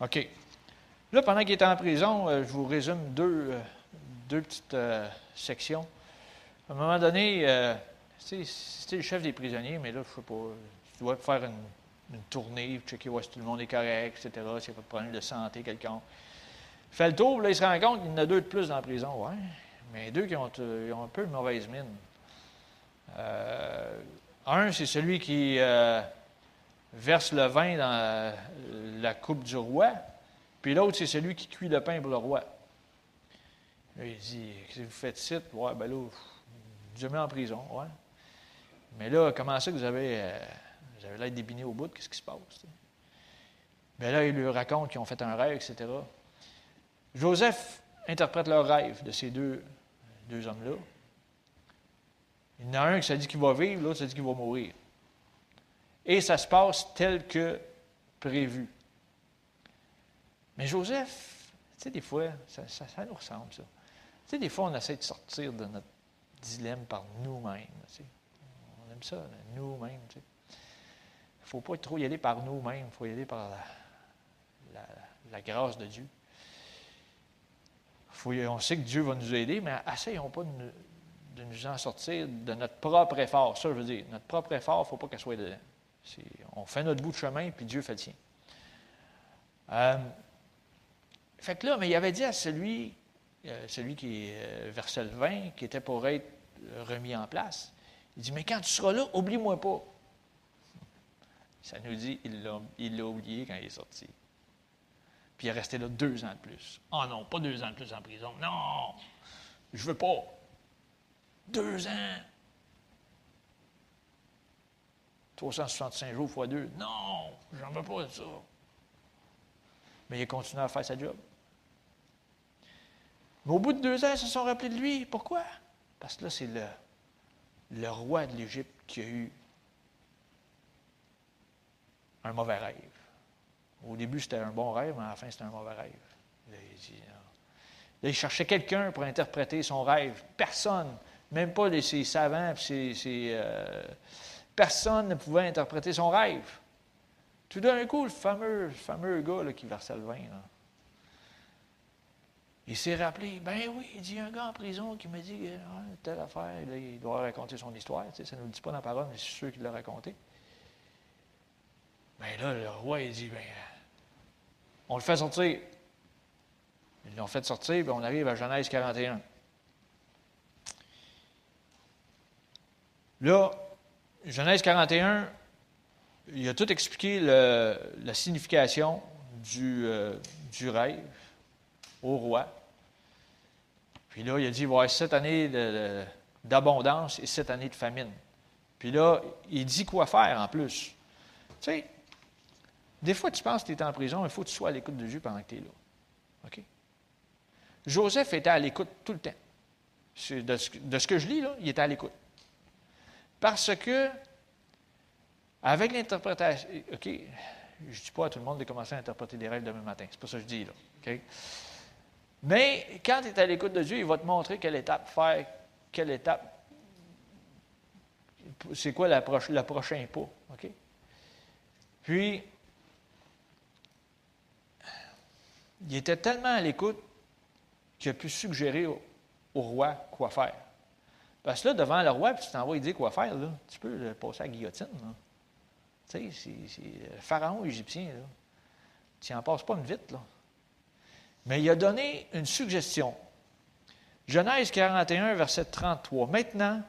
OK. Là, pendant qu'il était en prison, euh, je vous résume deux, euh, deux petites euh, sections. À un moment donné, c'était le chef des prisonniers, mais là, je ne sais pas, tu dois faire une, tournée, checker si tout le monde est correct, etc., s'il n'y a pas de problème de santé quelqu'un. Il fait le tour, là, il se rend compte qu'il y en a deux de plus dans la prison. Ouais, mais deux qui ont, euh, un peu de mauvaise mine. Euh, un, c'est celui qui euh, verse le vin dans la, coupe du roi, puis l'autre, c'est celui qui cuit le pain pour le roi. il dit Qu'est-ce que vous faites ici? Ouais, ben là, je mets en prison. Ouais. Mais là, comment ça que vous avez, vous avez l'air débiné au bout Qu'est-ce qui se passe Mais là, il lui raconte qu'ils ont fait un rêve, etc. Joseph interprète leur rêve de ces deux, deux hommes-là. Il y en a un qui s'est dit qu'il va vivre, l'autre s'est dit qu'il va mourir. Et ça se passe tel que prévu. Mais Joseph, tu sais, des fois, ça, nous ressemble, ça. Tu sais, des fois, on essaie de sortir de notre dilemme par nous-mêmes. On aime ça, nous-mêmes. Il ne faut pas trop y aller par nous-mêmes, il faut y aller par la, grâce de Dieu. on sait que Dieu va nous aider, mais essayons pas de nous, de nous en sortir de notre propre effort. Ça, je veux dire, notre propre effort, il ne faut pas qu'elle soit dedans. On fait notre bout de chemin, puis Dieu fait le sien. Euh, fait que là, mais il avait dit à celui, euh, celui qui euh, versait le vin, qui était pour être remis en place, il dit, mais quand tu seras là, oublie-moi pas. Ça nous dit, il l'a oublié quand il est sorti. Puis il est resté là deux ans de plus. Oh non, pas deux ans de plus en prison. Non, je veux pas. Deux ans. 365 jours fois deux. Non, j'en veux pas de ça. Mais il a continué à faire sa job. Mais au bout de deux ans, ils se sont rappelés de lui. Pourquoi? Parce que là, c'est le roi de l'Égypte qui a eu un mauvais rêve. Au début, c'était un bon rêve, mais à la fin, c'était un mauvais rêve. Là, il, là, il cherchait quelqu'un pour interpréter son rêve. Personne. Même pas les, ses savants, puis euh, personne ne pouvait interpréter son rêve. Tout d'un coup, le fameux, fameux gars qui versait le vin, il s'est rappelé, ben oui, il dit, un gars en prison qui me dit ah, telle affaire, il doit raconter son histoire. ça ne nous le dit pas dans la parole, mais c'est sûr qu'il l'a raconté. Ben là, le roi, il dit, ben, on le fait sortir. Ils l'ont fait sortir, puis on arrive à Genèse 41. Là, Genèse 41, il a tout expliqué la signification du, euh, du, rêve au roi. Puis là, il a dit, il va y avoir sept années d'abondance et sept années de famine. Puis là, il dit quoi faire en plus. Tu sais, des fois, tu penses que tu es en prison, il faut que tu sois à l'écoute de Dieu pendant que tu es là. OK? Joseph était à l'écoute tout le temps. De ce, que je lis, là, il était à l'écoute. Parce que, avec l'interprétation, OK, je ne dis pas à tout le monde de commencer à interpréter des rêves demain matin, c'est pas ça que je dis, là. OK? Mais quand tu es à l'écoute de Dieu, il va te montrer quelle étape faire, quelle étape, c'est quoi le prochain pas. OK? Puis, il était tellement à l'écoute qu'il a pu suggérer au roi quoi faire. Parce que là, devant le roi, puis tu t'en vas lui dire quoi faire, tu peux le passer à la guillotine. Tu sais, c'est le pharaon égyptien. Là. Tu n'en passes pas une vite. Là. Mais il a donné une suggestion. Genèse 41, verset 33. Maintenant,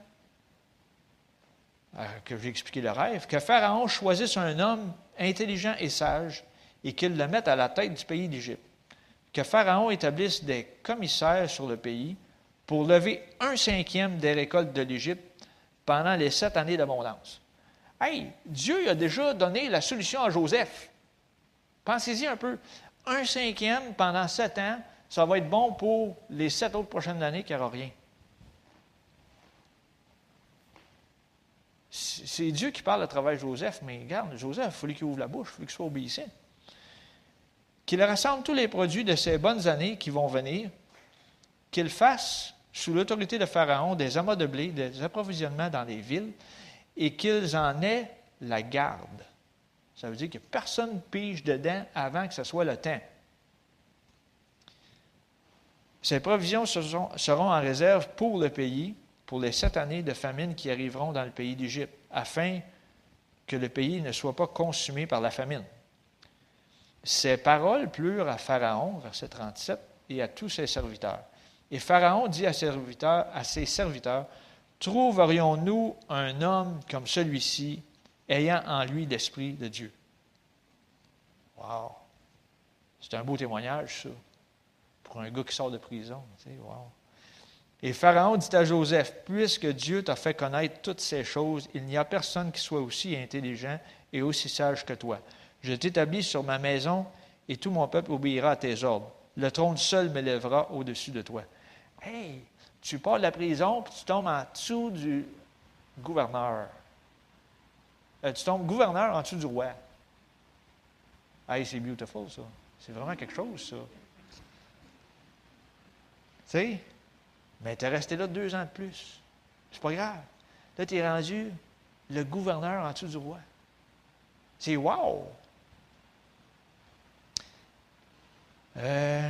euh, que j'ai expliqué le rêve, que Pharaon choisisse un homme intelligent et sage et qu'il le mette à la tête du pays d'Égypte. Que Pharaon établisse des commissaires sur le pays pour lever un cinquième des récoltes de l'Égypte pendant les sept années d'abondance. Hey, Dieu a déjà donné la solution à Joseph. Pensez-y un peu. Un cinquième pendant sept ans, ça va être bon pour les sept autres prochaines années qui n'y rien. C'est Dieu qui parle à travers Joseph, mais regarde, Joseph, il fallait qu'il ouvre la bouche, il fallait qu'il soit obéissant. Qu'il rassemble tous les produits de ces bonnes années qui vont venir, qu'il fasse sous l'autorité de Pharaon des amas de blé, des approvisionnements dans les villes, et qu'ils en aient la garde. Ça veut dire que personne pige dedans avant que ce soit le temps. Ces provisions seront en réserve pour le pays, pour les sept années de famine qui arriveront dans le pays d'Égypte, afin que le pays ne soit pas consumé par la famine. Ces paroles plurent à Pharaon, verset 37, et à tous ses serviteurs. Et Pharaon dit à ses serviteurs, à ses serviteurs Trouverions-nous un homme comme celui-ci, ayant en lui l'Esprit de Dieu? Wow C'est un beau témoignage, ça, pour un gars qui sort de prison. wow. Et Pharaon dit à Joseph, Puisque Dieu t'a fait connaître toutes ces choses, il n'y a personne qui soit aussi intelligent et aussi sage que toi. Je t'établis sur ma maison et tout mon peuple obéira à tes ordres. Le trône seul m'élèvera au-dessus de toi. Hey, tu pars de la prison puis tu tombes en dessous du gouverneur. Euh, tu tombes gouverneur en dessous du roi. Hey, c'est beautiful, ça. C'est vraiment quelque chose, ça. Tu sais? Mais tu es resté là deux ans de plus. C'est pas grave. Là, tu es rendu le gouverneur en dessous du roi. C'est wow! Euh,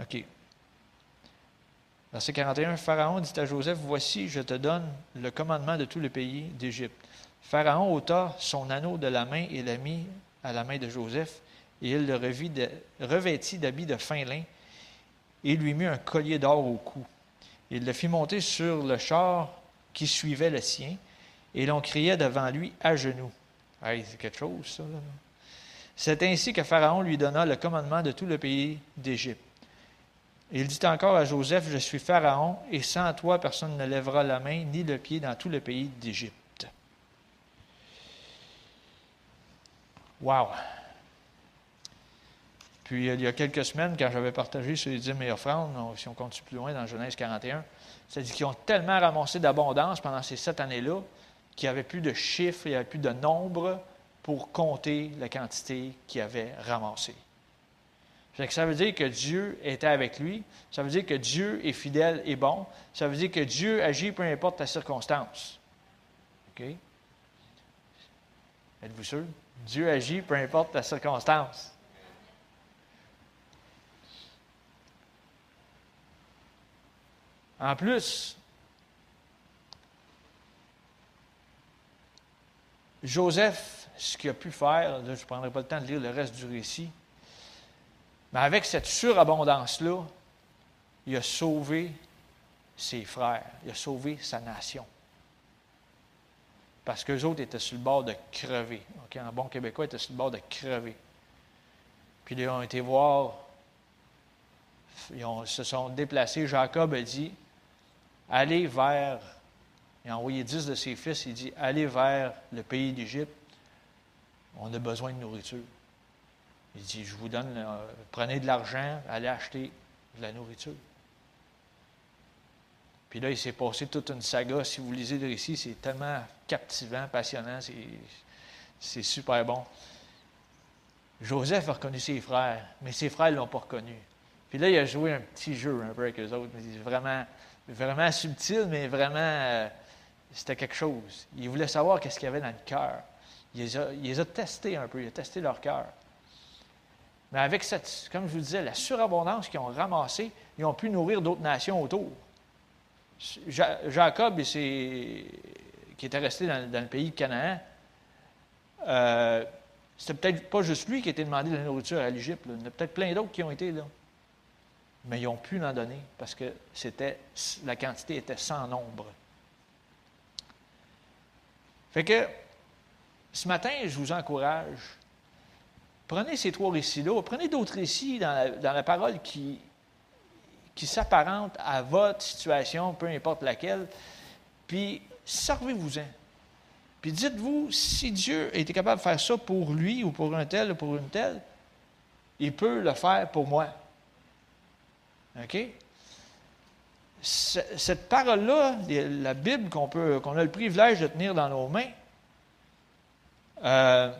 OK. Verset 41, Pharaon dit à Joseph, Voici, je te donne le commandement de tout le pays d'Égypte. Pharaon ôta son anneau de la main et l'a mis à la main de Joseph, et il le revêtit d'habits de fin lin et lui mit un collier d'or au cou. Il le fit monter sur le char qui suivait le sien, et l'on criait devant lui à genoux. Hey, c'est quelque chose, ça. C'est ainsi que Pharaon lui donna le commandement de tout le pays d'Égypte. Il dit encore à Joseph, Je suis Pharaon, et sans toi personne ne lèvera la main ni le pied dans tout le pays d'Égypte. Wow! Puis il y a quelques semaines, quand j'avais partagé sur les dîmes et offrandes, si on continue plus loin dans Genèse 41, ça dit qu'ils ont tellement ramassé d'abondance pendant ces sept années-là qu'il n'y avait plus de chiffres, il n'y avait plus de nombre pour compter la quantité qu'ils avaient ramassée. Ça veut dire que Dieu était avec lui. Ça veut dire que Dieu est fidèle et bon. Ça veut dire que Dieu agit peu importe la circonstance. OK? Êtes-vous sûr? Dieu agit peu importe la circonstance. En plus, Joseph, ce qu'il a pu faire, je ne prendrai pas le temps de lire le reste du récit, mais avec cette surabondance-là, il a sauvé ses frères, il a sauvé sa nation. Parce qu'eux autres étaient sur le bord de crever. En bon québécois, ils étaient sur le bord de crever. Puis ils ont été voir, ils se sont déplacés. Jacob a dit allez vers, il a envoyé dix de ses fils, il dit, allez vers le pays d'Égypte, on a besoin de nourriture. Il dit, je vous donne, prenez de l'argent, allez acheter de la nourriture. Puis là, il s'est passé toute une saga. Si vous lisez le récit, c'est tellement captivant, passionnant, c'est super bon. Joseph a reconnu ses frères, mais ses frères ne l'ont pas reconnu. Puis là, il a joué un petit jeu un peu avec eux autres, mais vraiment, vraiment subtil, mais vraiment, euh, c'était quelque chose. Il voulait savoir qu'est-ce qu'il y avait dans le cœur. Il les, a, testés un peu, il a testé leur cœur. Mais avec cette, comme je vous disais, la surabondance qu'ils ont ramassée, ils ont pu nourrir d'autres nations autour. Jacob, qui était resté dans, le pays de Canaan, euh, c'était peut-être pas juste lui qui était demandé de la nourriture à l'Égypte. Il y en a peut-être plein d'autres qui ont été là mais ils ont pu l'en donner parce que c'était, la quantité était sans nombre. Fait que ce matin, je vous encourage, prenez ces trois récits-là, prenez d'autres récits dans la, parole qui, qui s'apparentent à votre situation, peu importe laquelle, puis servez-vous-en. Puis dites-vous, si Dieu était capable de faire ça pour lui ou pour un tel ou pour une telle, il peut le faire pour moi. OK? Cette parole-là, la Bible qu'on a le privilège de tenir dans nos mains, euh,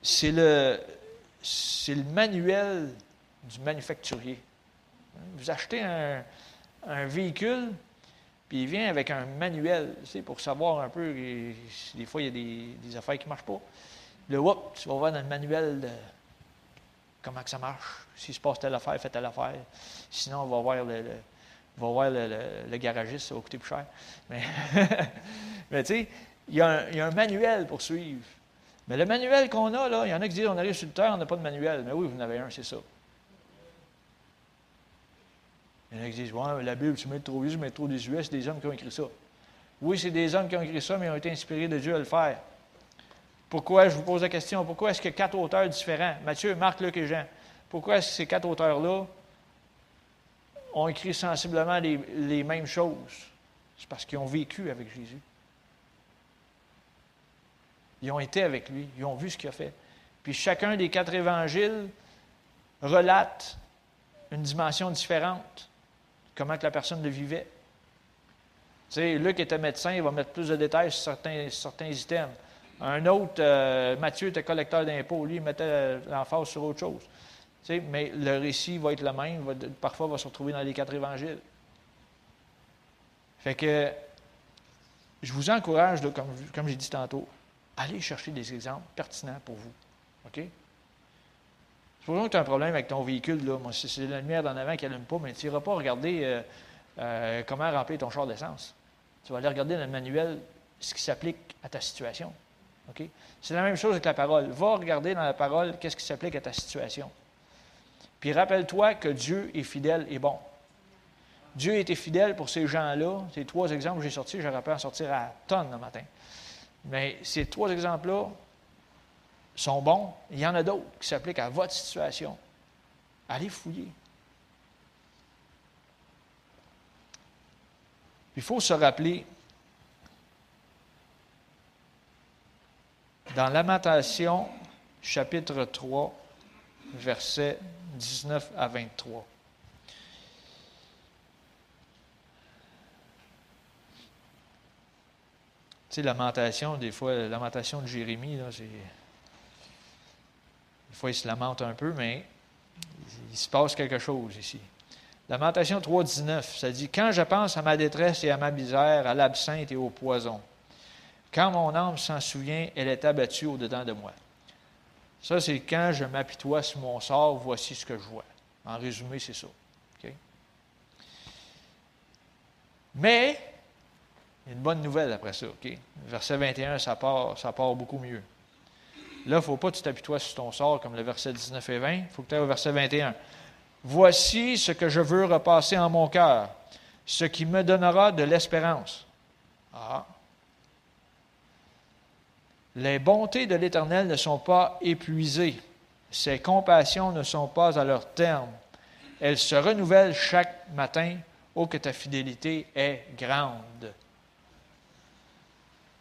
c'est le, le manuel du manufacturier. Vous achetez un, véhicule, puis il vient avec un manuel, tu pour savoir un peu, des fois il y a des, affaires qui ne marchent pas. Le whoop, tu vas voir dans le manuel de comment que ça marche. S'il se passe telle affaire, fais telle affaire. Sinon, on va voir le, va voir le, garagiste, ça va coûter plus cher. Mais, mais tu sais, il y, a un, manuel pour suivre. Mais le manuel qu'on a, là, il y en a qui disent on arrive sur le terre, on n'a pas de manuel. Mais oui, vous en avez un, c'est ça. Il y en a qui disent Ouais, la Bible, tu mets trop vieux, tu mets trop désuet, c'est des hommes qui ont écrit ça. Oui, c'est des hommes qui ont écrit ça, mais ils ont été inspirés de Dieu à le faire. Pourquoi, je vous pose la question, pourquoi est-ce y a quatre auteurs différents Matthieu, Marc, Luc et Jean. Pourquoi est-ce que ces quatre auteurs-là ont écrit sensiblement les, mêmes choses? C'est parce qu'ils ont vécu avec Jésus. Ils ont été avec lui, ils ont vu ce qu'il a fait. Puis chacun des quatre évangiles relate une dimension différente, comment la personne le vivait. Tu sais, Luc était médecin, il va mettre plus de détails sur certains, items. Un autre, euh, Matthieu était collecteur d'impôts, lui, il mettait l'emphase sur autre chose. Mais le récit va être le même, parfois va se retrouver dans les quatre évangiles. Fait que je vous encourage, comme, j'ai dit tantôt, allez chercher des exemples pertinents pour vous. OK? Supposons que tu as un problème avec ton véhicule, c'est la lumière d'en avant qui n'allume pas, mais tu n'iras pas regarder euh, euh, comment remplir ton char d'essence. Tu vas aller regarder dans le manuel ce qui s'applique à ta situation. C'est la même chose avec la parole. Va regarder dans la parole qu'est-ce qui s'applique à ta situation. Puis rappelle-toi que Dieu est fidèle et bon. Dieu était fidèle pour ces gens-là. Ces trois exemples que j'ai sortis, j'aurais pu en sortir à tonnes le matin. Mais ces trois exemples-là sont bons. Il y en a d'autres qui s'appliquent à votre situation. Allez fouiller. Il faut se rappeler, dans Lamentation, chapitre 3, versets 19 à 23. Tu sais, lamentation, des fois, la lamentation de Jérémie, là, c'est. Des fois, il se lamente un peu, mais il se passe quelque chose ici. Lamentation 3.19, ça dit Quand je pense à ma détresse et à ma misère, à l'absinthe et au poison, quand mon âme s'en souvient, elle est abattue au-dedans de moi. Ça, c'est quand je m'apitoie sur mon sort, voici ce que je vois. En résumé, c'est ça. Mais, il y a une bonne nouvelle après ça. Verset 21, ça part, ça part beaucoup mieux. Là, il ne faut pas que tu t'apitoies sur ton sort comme le verset 19 et 20. Il faut que tu ailles au verset 21. Voici ce que je veux repasser en mon cœur, ce qui me donnera de l'espérance. Ah. Les bontés de l'Éternel ne sont pas épuisées. Ses compassions ne sont pas à leur terme. Elles se renouvellent chaque matin. Oh, que ta fidélité est grande.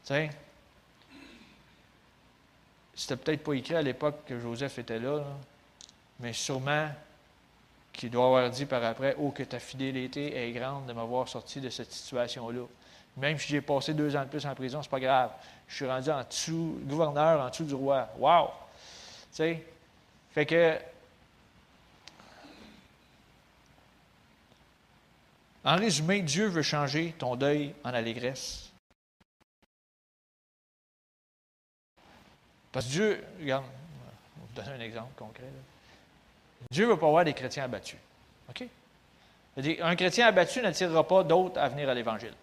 Sais, c'était peut-être pas écrit à l'époque que Joseph était là, mais sûrement qu'il doit avoir dit par après Oh, que ta fidélité est grande de m'avoir sorti de cette situation-là. Même si j'ai passé deux ans de plus en prison, c'est pas grave. Je suis rendu en dessous, gouverneur en dessous du roi. Wow! Tu sais? Fait que. En résumé, Dieu veut changer ton deuil en allégresse. Parce que Dieu, regarde, je vais vous donner un exemple concret. Dieu ne veut pas avoir des chrétiens abattus. OK? Un chrétien abattu n'attirera pas d'autres à venir à l'Évangile.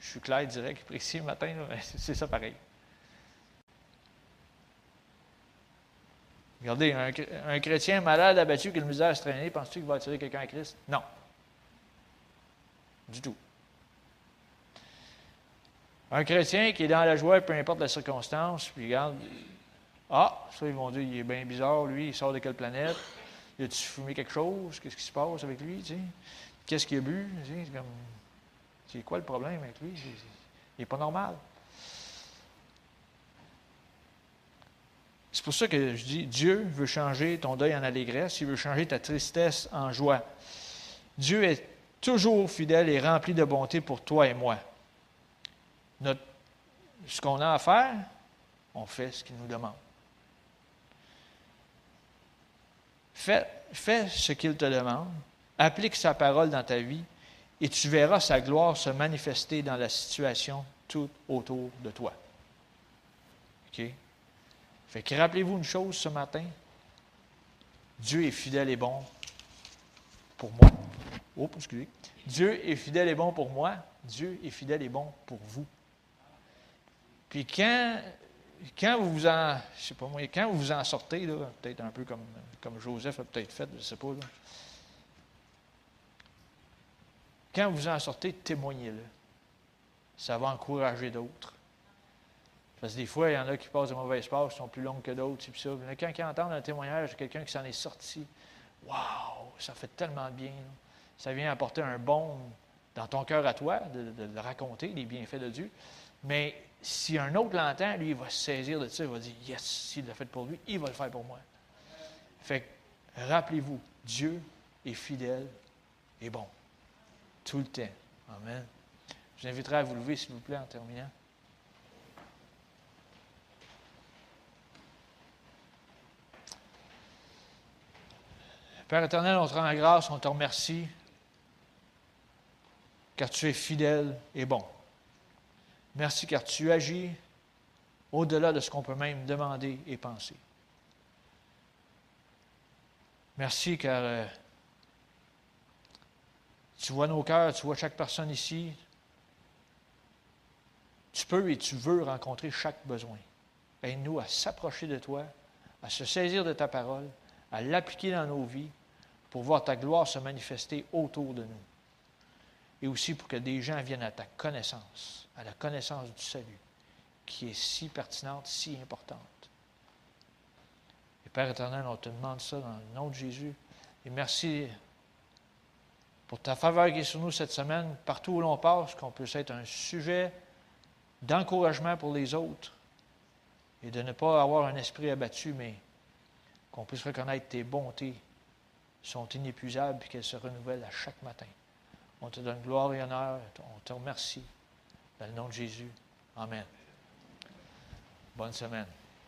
Je suis clair, direct, précis le matin, c'est ça pareil. Regardez, un, chrétien malade, abattu, qui a le misère à se penses-tu qu'il va attirer quelqu'un à Christ? Non. Du tout. Un chrétien qui est dans la joie, peu importe la circonstance, puis regarde, ah, ça, ils vont dire, il est bien bizarre, lui, il sort de quelle planète? Il a-tu fumé quelque chose? Qu'est-ce qui se passe avec lui? Qu'est-ce qu'il a bu? C'est comme, c'est quoi le problème avec lui? Il n'est pas normal. C'est pour ça que je dis, Dieu veut changer ton deuil en allégresse, il veut changer ta tristesse en joie. Dieu est toujours fidèle et rempli de bonté pour toi et moi. Ce qu'on a à faire, on fait ce qu'il nous demande. Fais, fais ce qu'il te demande, applique sa parole dans ta vie, et tu verras sa gloire se manifester dans la situation tout autour de toi. OK? Fait que rappelez-vous une chose ce matin. Dieu est fidèle et bon pour moi. Oh, excusez. Dieu est fidèle et bon pour moi. Dieu est fidèle et bon pour vous. Puis quand quand vous vous en, je sais pas moi, quand vous vous en sortez, peut-être un peu comme, comme Joseph a peut-être fait, je ne sais pas, quand vous en sortez, témoignez-le. Ça va encourager d'autres. Parce que des fois, il y en a qui passent de mauvaises passes, qui sont plus longues que d'autres, puis ça. Mais quand ils entendent un témoignage de quelqu'un qui s'en est sorti, waouh, ça fait tellement de bien. Ça vient apporter un bon dans ton cœur à toi, de, de, raconter les bienfaits de Dieu. Mais si un autre l'entend, lui, il va se saisir de ça, il va dire Yes, s'il l'a fait pour lui, il va le faire pour moi. Fait que, rappelez-vous, Dieu est fidèle et bon. Tout le temps. Amen. Je vous inviterai à vous lever, s'il vous plaît, en terminant. Père éternel, on te rend grâce, on te remercie, car tu es fidèle et bon. Merci car tu agis au-delà de ce qu'on peut même demander et penser. Merci car euh, tu vois nos cœurs, tu vois chaque personne ici. Tu peux et tu veux rencontrer chaque besoin. Aide-nous à s'approcher de toi, à se saisir de ta parole, à l'appliquer dans nos vies pour voir ta gloire se manifester autour de nous. Et aussi pour que des gens viennent à ta connaissance, à la connaissance du salut, qui est si pertinente, si importante. Et Père éternel, on te demande ça dans le nom de Jésus. Et merci pour ta faveur qui est sur nous cette semaine, partout où l'on passe, qu'on puisse être un sujet d'encouragement pour les autres et de ne pas avoir un esprit abattu, mais qu'on puisse reconnaître tes bontés sont inépuisables et qu'elles se renouvellent à chaque matin. On te donne gloire et honneur. On te remercie. Dans le nom de Jésus. Amen. Bonne semaine.